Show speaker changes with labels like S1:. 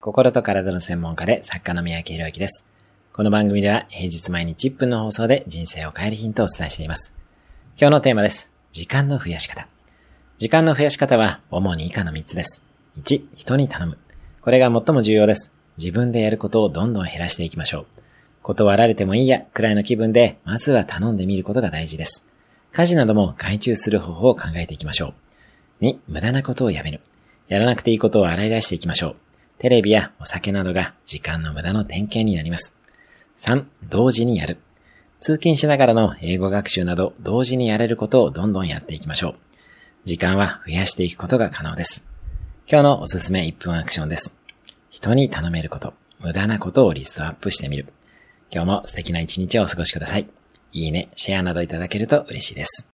S1: 心と体の専門家で作家の三宅宏之です。この番組では平日毎日1分の放送で人生を変えるヒントをお伝えしています。今日のテーマです。時間の増やし方。時間の増やし方は主に以下の3つです。1、人に頼む。これが最も重要です。自分でやることをどんどん減らしていきましょう。断られてもいいや、くらいの気分で、まずは頼んでみることが大事です。家事なども外注する方法を考えていきましょう。2、無駄なことをやめる。やらなくていいことを洗い出していきましょう。テレビやお酒などが時間の無駄の典型になります。3、同時にやる。通勤しながらの英語学習など同時にやれることをどんどんやっていきましょう。時間は増やしていくことが可能です。今日のおすすめ1分アクションです。人に頼めること、無駄なことをリストアップしてみる。今日も素敵な一日をお過ごしください。いいね、シェアなどいただけると嬉しいです。